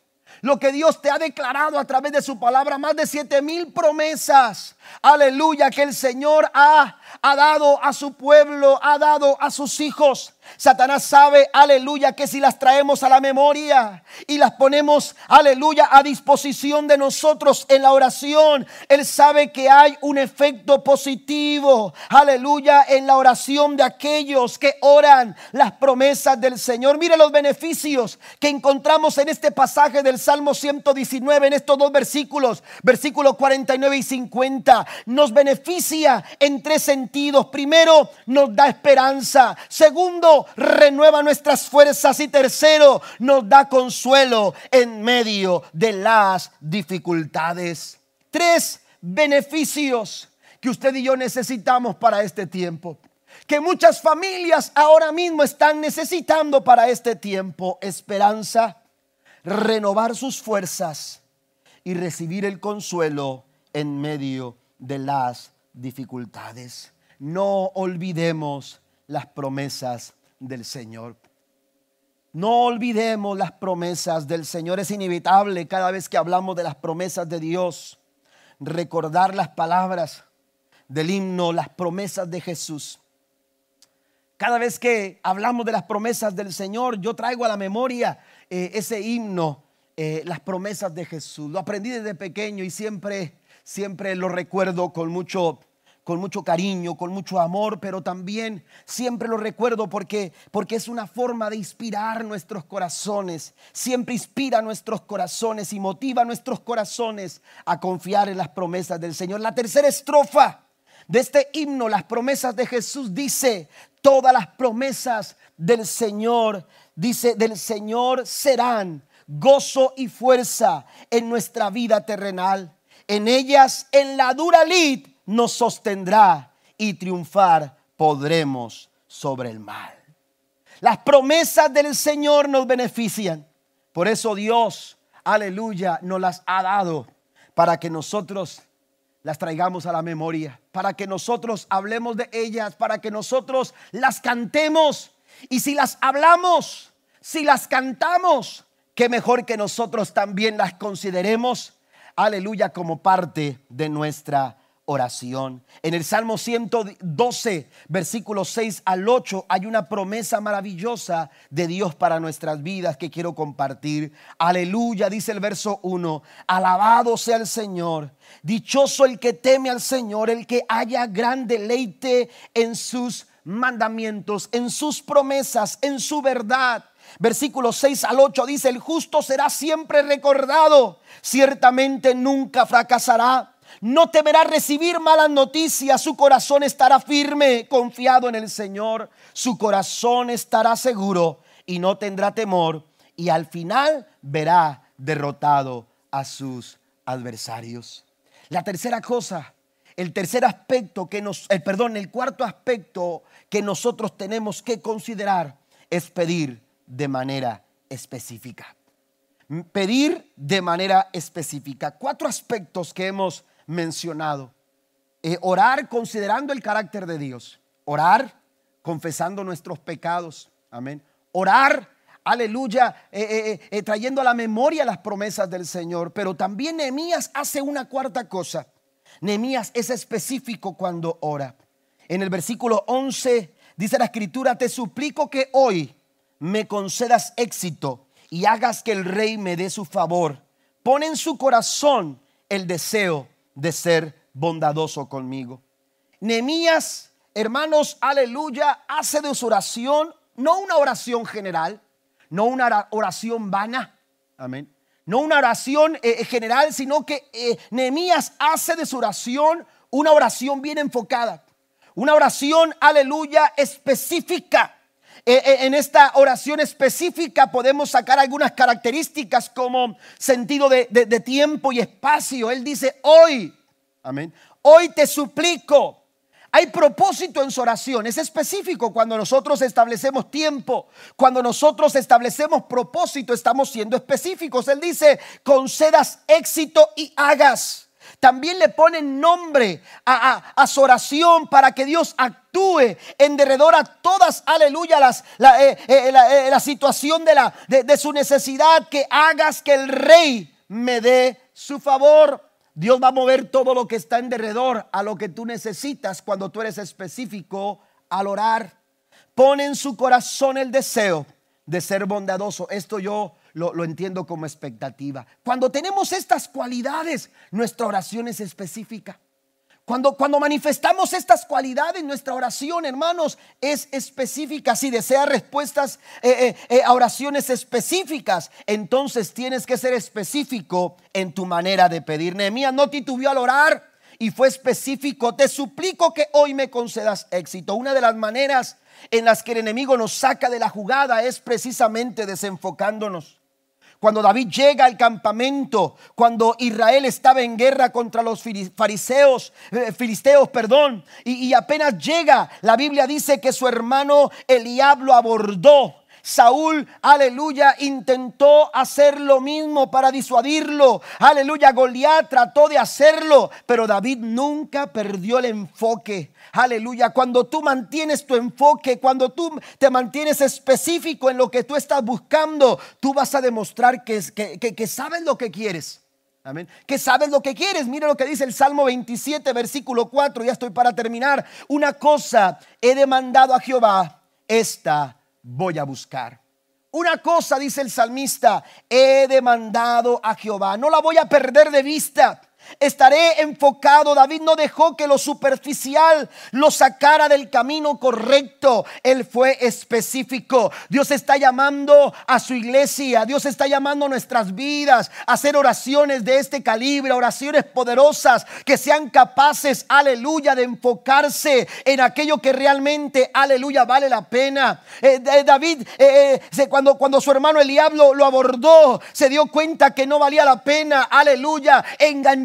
lo que Dios te ha declarado a través de su palabra, más de siete mil promesas, aleluya, que el Señor ha, ha, dado a su pueblo, ha dado a sus hijos. Satanás sabe, aleluya, que si las traemos a la memoria y las ponemos, aleluya, a disposición de nosotros en la oración, Él sabe que hay un efecto positivo, aleluya, en la oración de aquellos que oran las promesas del Señor. Mire los beneficios que encontramos en este pasaje del Salmo 119, en estos dos versículos, versículos 49 y 50. Nos beneficia en tres sentidos. Primero, nos da esperanza. Segundo, renueva nuestras fuerzas y tercero, nos da consuelo en medio de las dificultades. Tres beneficios que usted y yo necesitamos para este tiempo. Que muchas familias ahora mismo están necesitando para este tiempo. Esperanza, renovar sus fuerzas y recibir el consuelo en medio de las dificultades. No olvidemos las promesas del Señor. No olvidemos las promesas del Señor. Es inevitable cada vez que hablamos de las promesas de Dios, recordar las palabras del himno, las promesas de Jesús. Cada vez que hablamos de las promesas del Señor, yo traigo a la memoria eh, ese himno, eh, las promesas de Jesús. Lo aprendí desde pequeño y siempre, siempre lo recuerdo con mucho con mucho cariño, con mucho amor, pero también siempre lo recuerdo porque, porque es una forma de inspirar nuestros corazones. Siempre inspira nuestros corazones y motiva nuestros corazones a confiar en las promesas del Señor. La tercera estrofa de este himno, las promesas de Jesús, dice, todas las promesas del Señor, dice, del Señor serán gozo y fuerza en nuestra vida terrenal. En ellas, en la dura lid, nos sostendrá y triunfar podremos sobre el mal. Las promesas del Señor nos benefician. Por eso Dios, aleluya, nos las ha dado para que nosotros las traigamos a la memoria, para que nosotros hablemos de ellas, para que nosotros las cantemos. Y si las hablamos, si las cantamos, qué mejor que nosotros también las consideremos, aleluya, como parte de nuestra oración. En el Salmo 112, versículos 6 al 8, hay una promesa maravillosa de Dios para nuestras vidas que quiero compartir. Aleluya, dice el verso 1, alabado sea el Señor, dichoso el que teme al Señor, el que haya gran deleite en sus mandamientos, en sus promesas, en su verdad. Versículos 6 al 8 dice, el justo será siempre recordado, ciertamente nunca fracasará no temerá recibir malas noticias, su corazón estará firme, confiado en el Señor, su corazón estará seguro y no tendrá temor y al final verá derrotado a sus adversarios. La tercera cosa, el tercer aspecto que nos, el perdón, el cuarto aspecto que nosotros tenemos que considerar es pedir de manera específica. Pedir de manera específica. Cuatro aspectos que hemos mencionado. Eh, orar considerando el carácter de Dios. Orar confesando nuestros pecados. Amén. Orar, aleluya, eh, eh, trayendo a la memoria las promesas del Señor. Pero también Nehemías hace una cuarta cosa. Nehemías es específico cuando ora. En el versículo 11 dice la escritura, te suplico que hoy me concedas éxito y hagas que el rey me dé su favor. Pon en su corazón el deseo de ser bondadoso conmigo. Nemías, hermanos, aleluya, hace de su oración no una oración general, no una oración vana, amén. No una oración eh, eh, general, sino que eh, hace de su oración una oración bien enfocada, una oración, aleluya, específica. Eh, en esta oración específica podemos sacar algunas características como sentido de, tiempo y espacio. Él dice, hoy, amén, hoy te suplico, hay propósito en su oración. Es específico cuando nosotros establecemos tiempo, cuando nosotros establecemos propósito, estamos siendo específicos. Él dice, concedas éxito y hagas. También le ponen nombre a, su oración para que Dios actúe en derredor a todas, aleluya, las, la, eh, eh, eh, la, situación de, la, de su necesidad, que hagas que el rey me dé su favor. Dios va a mover todo lo que está en derredor a lo que tú necesitas cuando tú eres específico al orar. Pone en su corazón el deseo de ser bondadoso. Esto yo lo, entiendo como expectativa. Cuando tenemos estas cualidades, nuestra oración es específica. Cuando, cuando, manifestamos estas cualidades, nuestra oración, hermanos, es específica. Si deseas respuestas eh, eh, eh, a oraciones específicas, entonces tienes que ser específico en tu manera de pedir. Nehemías no titubeó al orar y fue específico. Te suplico que hoy me concedas éxito. Una de las maneras en las que el enemigo nos saca de la jugada es precisamente desenfocándonos. Cuando David llega al campamento, cuando Israel estaba en guerra contra los fariseos, eh, filisteos, perdón, y, apenas llega, la Biblia dice que su hermano Eliab lo abordó. Saúl, aleluya, intentó hacer lo mismo para disuadirlo. Aleluya, Goliat trató de hacerlo, pero David nunca perdió el enfoque. Aleluya, cuando tú mantienes tu enfoque, cuando tú te mantienes específico en lo que tú estás buscando, tú vas a demostrar que, que, sabes lo que quieres. Amén. Que sabes lo que quieres. Mira lo que dice el Salmo 27, versículo 4. Ya estoy para terminar. Una cosa he demandado a Jehová, esta voy a buscar. Una cosa, dice el salmista, he demandado a Jehová. No la voy a perder de vista. Estaré enfocado. David no dejó que lo superficial lo sacara del camino correcto. Él fue específico. Dios está llamando a su iglesia. Dios está llamando a nuestras vidas a hacer oraciones de este calibre, oraciones poderosas que sean capaces, aleluya, de enfocarse en aquello que realmente, aleluya, vale la pena. Eh, David, eh, eh, cuando, cuando su hermano Eliab lo, lo abordó, se dio cuenta que no valía la pena, aleluya,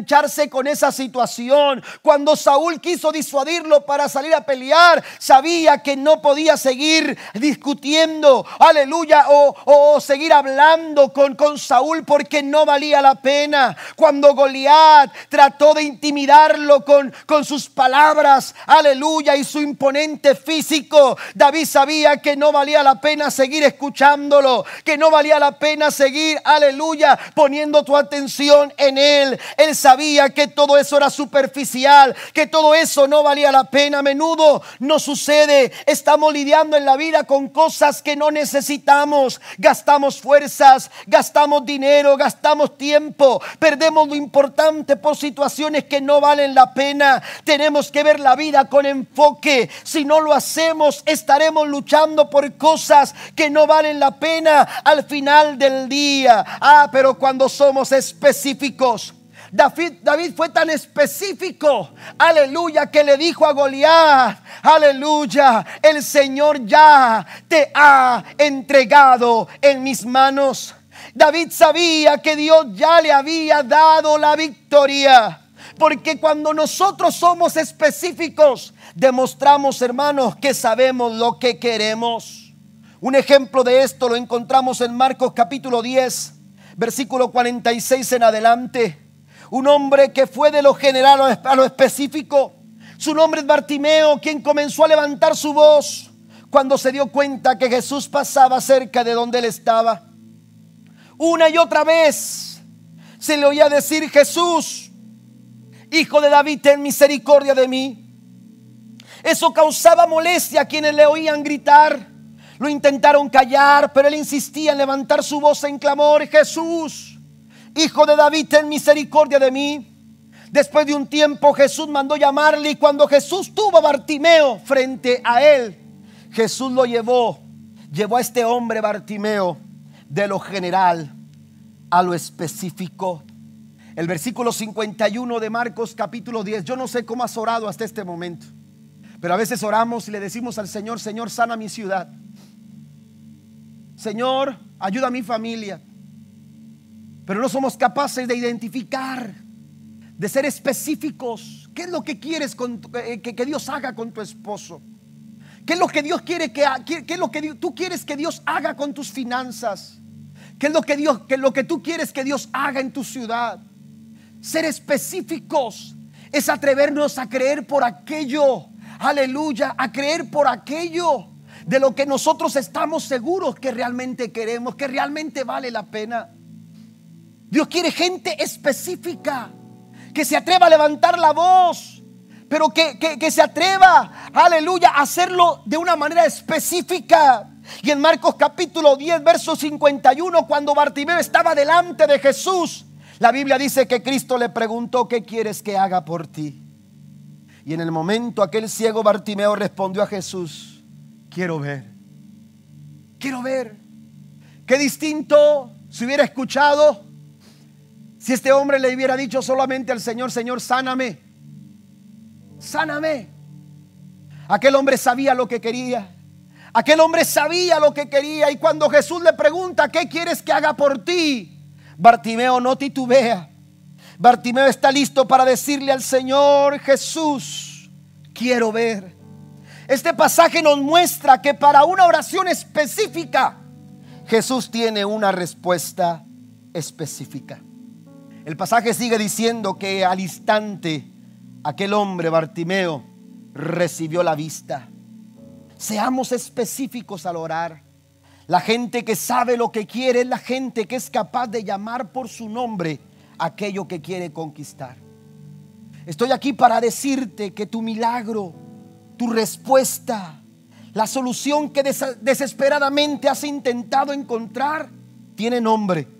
enganchar con esa situación. Cuando Saúl quiso disuadirlo para salir a pelear, sabía que no podía seguir discutiendo, aleluya, o, seguir hablando con, con Saúl porque no valía la pena. Cuando Goliat trató de intimidarlo con, con sus palabras, aleluya, y su imponente físico, David sabía que no valía la pena seguir escuchándolo, que no valía la pena seguir, aleluya, poniendo tu atención en él. Él sabía que todo eso era superficial, que todo eso no valía la pena. A menudo no sucede. Estamos lidiando en la vida con cosas que no necesitamos. Gastamos fuerzas, gastamos dinero, gastamos tiempo, perdemos lo importante por situaciones que no valen la pena. Tenemos que ver la vida con enfoque. Si no lo hacemos, estaremos luchando por cosas que no valen la pena al final del día. Ah, pero cuando somos específicos, David, fue tan específico, aleluya, que le dijo a Goliat, aleluya, el Señor ya te ha entregado en mis manos. David sabía que Dios ya le había dado la victoria. Porque cuando nosotros somos específicos, demostramos, hermanos, que sabemos lo que queremos. Un ejemplo de esto lo encontramos en Marcos capítulo 10, versículo 46 en adelante un hombre que fue de lo general a lo específico. Su nombre es Bartimeo, quien comenzó a levantar su voz cuando se dio cuenta que Jesús pasaba cerca de donde él estaba. Una y otra vez se le oía decir, Jesús, hijo de David, ten misericordia de mí. Eso causaba molestia a quienes le oían gritar. Lo intentaron callar, pero él insistía en levantar su voz en clamor, Jesús, Hijo de David, ten misericordia de mí. Después de un tiempo Jesús mandó llamarle y cuando Jesús tuvo a Bartimeo frente a él, Jesús lo llevó, llevó a este hombre Bartimeo de lo general a lo específico. El versículo 51 de Marcos capítulo 10, yo no sé cómo has orado hasta este momento, pero a veces oramos y le decimos al Señor, Señor, sana mi ciudad. Señor, ayuda a mi familia pero no somos capaces de identificar de ser específicos. ¿Qué es lo que quieres eh, que, Dios haga con tu esposo? ¿Qué es lo que Dios quiere que es lo que tú quieres que Dios haga con tus finanzas? ¿Qué es lo que Dios lo que tú quieres que Dios haga en tu ciudad? Ser específicos es atrevernos a creer por aquello. Aleluya, a creer por aquello de lo que nosotros estamos seguros que realmente queremos, que realmente vale la pena. Dios quiere gente específica, que se atreva a levantar la voz, pero que, que, se atreva, aleluya, a hacerlo de una manera específica. Y en Marcos capítulo 10, verso 51, cuando Bartimeo estaba delante de Jesús, la Biblia dice que Cristo le preguntó, ¿qué quieres que haga por ti? Y en el momento aquel ciego Bartimeo respondió a Jesús, quiero ver, quiero ver. Qué distinto si hubiera escuchado, si este hombre le hubiera dicho solamente al Señor, Señor, sáname, sáname. Aquel hombre sabía lo que quería. Aquel hombre sabía lo que quería y cuando Jesús le pregunta, ¿qué quieres que haga por ti? Bartimeo no titubea. Bartimeo está listo para decirle al Señor Jesús, quiero ver. Este pasaje nos muestra que para una oración específica, Jesús tiene una respuesta específica. El pasaje sigue diciendo que al instante aquel hombre, Bartimeo, recibió la vista. Seamos específicos al orar. La gente que sabe lo que quiere es la gente que es capaz de llamar por su nombre aquello que quiere conquistar. Estoy aquí para decirte que tu milagro, tu respuesta, la solución que desesperadamente has intentado encontrar, tiene nombre.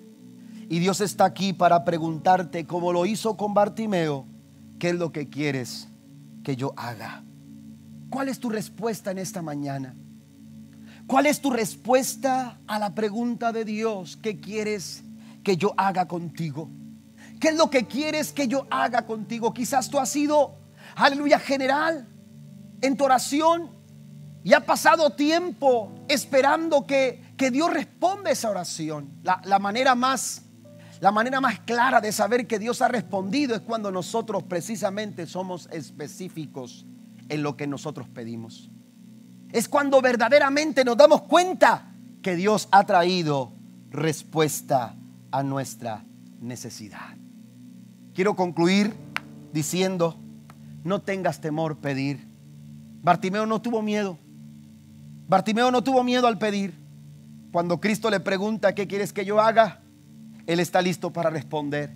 Y Dios está aquí para preguntarte, como lo hizo con Bartimeo, ¿qué es lo que quieres que yo haga? ¿Cuál es tu respuesta en esta mañana? ¿Cuál es tu respuesta a la pregunta de Dios? ¿Qué quieres que yo haga contigo? ¿Qué es lo que quieres que yo haga contigo? Quizás tú has sido, aleluya, general en tu oración y ha pasado tiempo esperando que, Dios responda esa oración. La, la, manera más, la manera más clara de saber que Dios ha respondido es cuando nosotros precisamente somos específicos en lo que nosotros pedimos es cuando verdaderamente nos damos cuenta que Dios ha traído respuesta a nuestra necesidad. Quiero concluir diciendo, no tengas temor pedir. Bartimeo no tuvo miedo. Bartimeo no tuvo miedo al pedir. Cuando Cristo le pregunta, ¿qué quieres que yo haga? Él está listo para responder.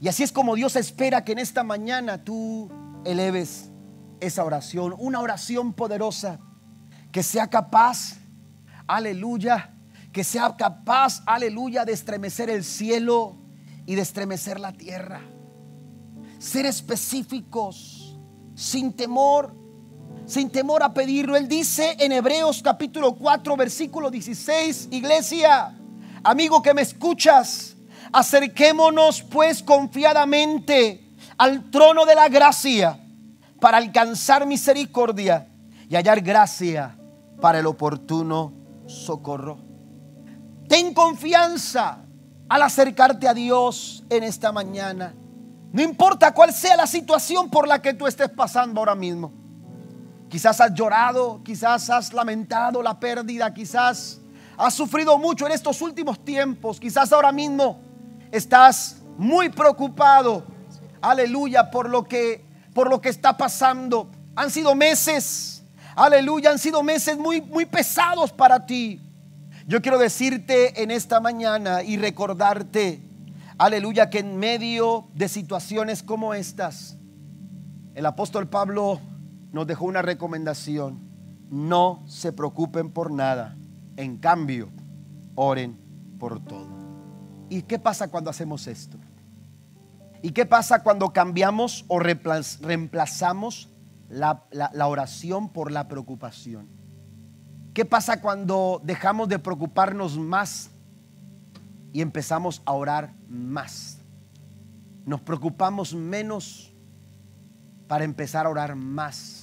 Y así es como Dios espera que en esta mañana tú eleves esa oración, una oración poderosa que sea capaz, aleluya, que sea capaz, aleluya, de estremecer el cielo y de estremecer la tierra. Ser específicos, sin temor, sin temor a pedirlo. Él dice en Hebreos capítulo 4, versículo 16, iglesia, amigo que me escuchas, acerquémonos pues confiadamente al trono de la gracia para alcanzar misericordia y hallar gracia para el oportuno socorro. Ten confianza al acercarte a Dios en esta mañana. No importa cuál sea la situación por la que tú estés pasando ahora mismo. Quizás has llorado, quizás has lamentado la pérdida, quizás has sufrido mucho en estos últimos tiempos, quizás ahora mismo estás muy preocupado. Aleluya por lo que por lo que está pasando. Han sido meses Aleluya, han sido meses muy, muy pesados para ti. Yo quiero decirte en esta mañana y recordarte, aleluya, que en medio de situaciones como estas, el apóstol Pablo nos dejó una recomendación. No se preocupen por nada. En cambio, oren por todo. ¿Y qué pasa cuando hacemos esto? ¿Y qué pasa cuando cambiamos o reemplazamos la, oración por la preocupación. ¿Qué pasa cuando dejamos de preocuparnos más y empezamos a orar más? Nos preocupamos menos para empezar a orar más,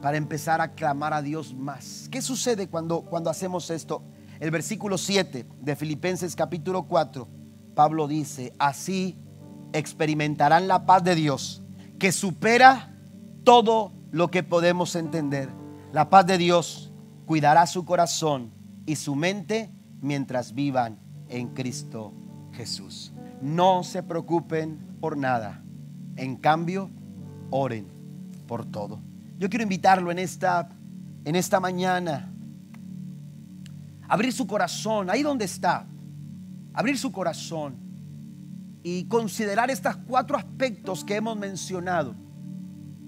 para empezar a clamar a Dios más. ¿Qué sucede cuando, cuando hacemos esto? El versículo 7 de Filipenses capítulo 4, Pablo dice, así experimentarán la paz de Dios que supera todo lo que podemos entender. La paz de Dios cuidará su corazón y su mente mientras vivan en Cristo Jesús. No se preocupen por nada. En cambio, oren por todo. Yo quiero invitarlo en esta, en esta mañana. Abrir su corazón, ahí donde está. Abrir su corazón y considerar estos cuatro aspectos que hemos mencionado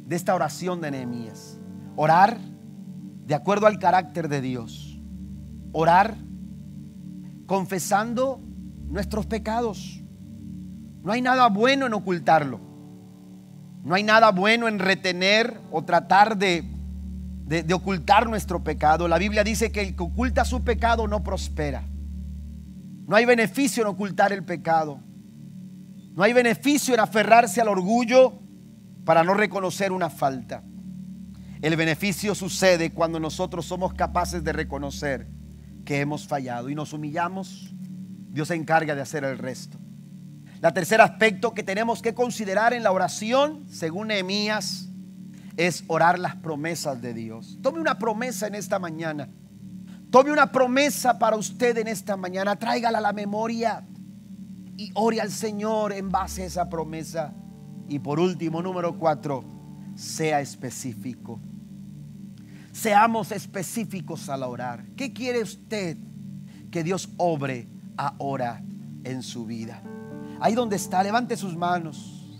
de esta oración de Nehemías. Orar de acuerdo al carácter de Dios. Orar confesando nuestros pecados. No hay nada bueno en ocultarlo. No hay nada bueno en retener o tratar de, de, ocultar nuestro pecado. La Biblia dice que el que oculta su pecado no prospera. No hay beneficio en ocultar el pecado. No hay beneficio en aferrarse al orgullo para no reconocer una falta. El beneficio sucede cuando nosotros somos capaces de reconocer que hemos fallado y nos humillamos. Dios se encarga de hacer el resto. La tercer aspecto que tenemos que considerar en la oración, según Nehemías, es orar las promesas de Dios. Tome una promesa en esta mañana. Tome una promesa para usted en esta mañana. Tráigala a la memoria y ore al Señor en base a esa promesa. Y por último, número cuatro, sea específico. Seamos específicos al orar. ¿Qué quiere usted que Dios obre ahora en su vida? Ahí donde está, levante sus manos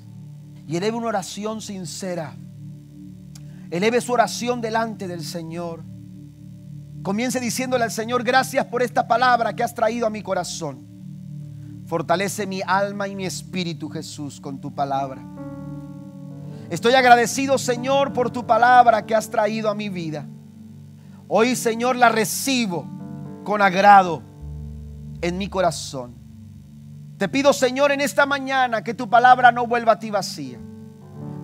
y eleve una oración sincera. Eleve su oración delante del Señor. Comience diciéndole al Señor, gracias por esta palabra que has traído a mi corazón. Fortalece mi alma y mi espíritu, Jesús, con tu palabra. Estoy agradecido, Señor, por tu palabra que has traído a mi vida. Hoy, Señor, la recibo con agrado en mi corazón. Te pido, Señor, en esta mañana que tu palabra no vuelva a ti vacía.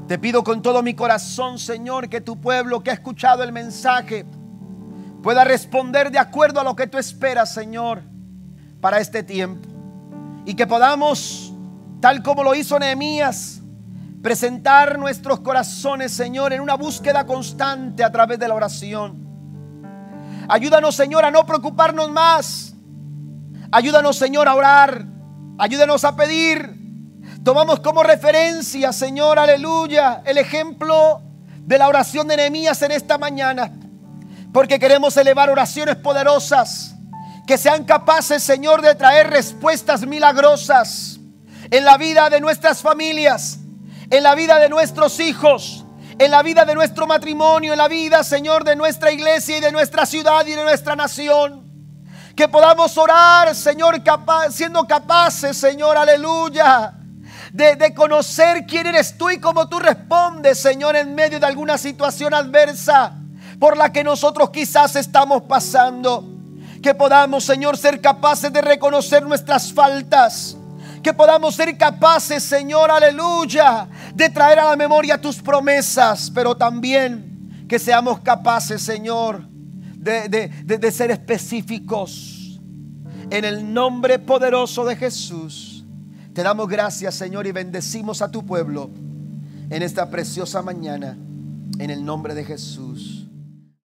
Te pido con todo mi corazón, Señor, que tu pueblo que ha escuchado el mensaje pueda responder de acuerdo a lo que tú esperas, Señor, para este tiempo. Y que podamos, tal como lo hizo Nehemías, presentar nuestros corazones, Señor, en una búsqueda constante a través de la oración. Ayúdanos, Señor, a no preocuparnos más. Ayúdanos, Señor, a orar Ayúdenos a pedir. Tomamos como referencia, Señor, aleluya, el ejemplo de la oración de Nehemías en esta mañana. Porque queremos elevar oraciones poderosas que sean capaces, Señor, de traer respuestas milagrosas en la vida de nuestras familias, en la vida de nuestros hijos, en la vida de nuestro matrimonio, en la vida, Señor, de nuestra iglesia y de nuestra ciudad y de nuestra nación. Que podamos orar, Señor, siendo capaces, Señor, aleluya. De, de, conocer quién eres tú y cómo tú respondes, Señor, en medio de alguna situación adversa por la que nosotros quizás estamos pasando. Que podamos, Señor, ser capaces de reconocer nuestras faltas. Que podamos ser capaces, Señor, aleluya, de traer a la memoria tus promesas, pero también que seamos capaces, Señor, de, ser específicos. En el nombre poderoso de Jesús, te damos gracias, Señor, y bendecimos a tu pueblo en esta preciosa mañana. En el nombre de Jesús.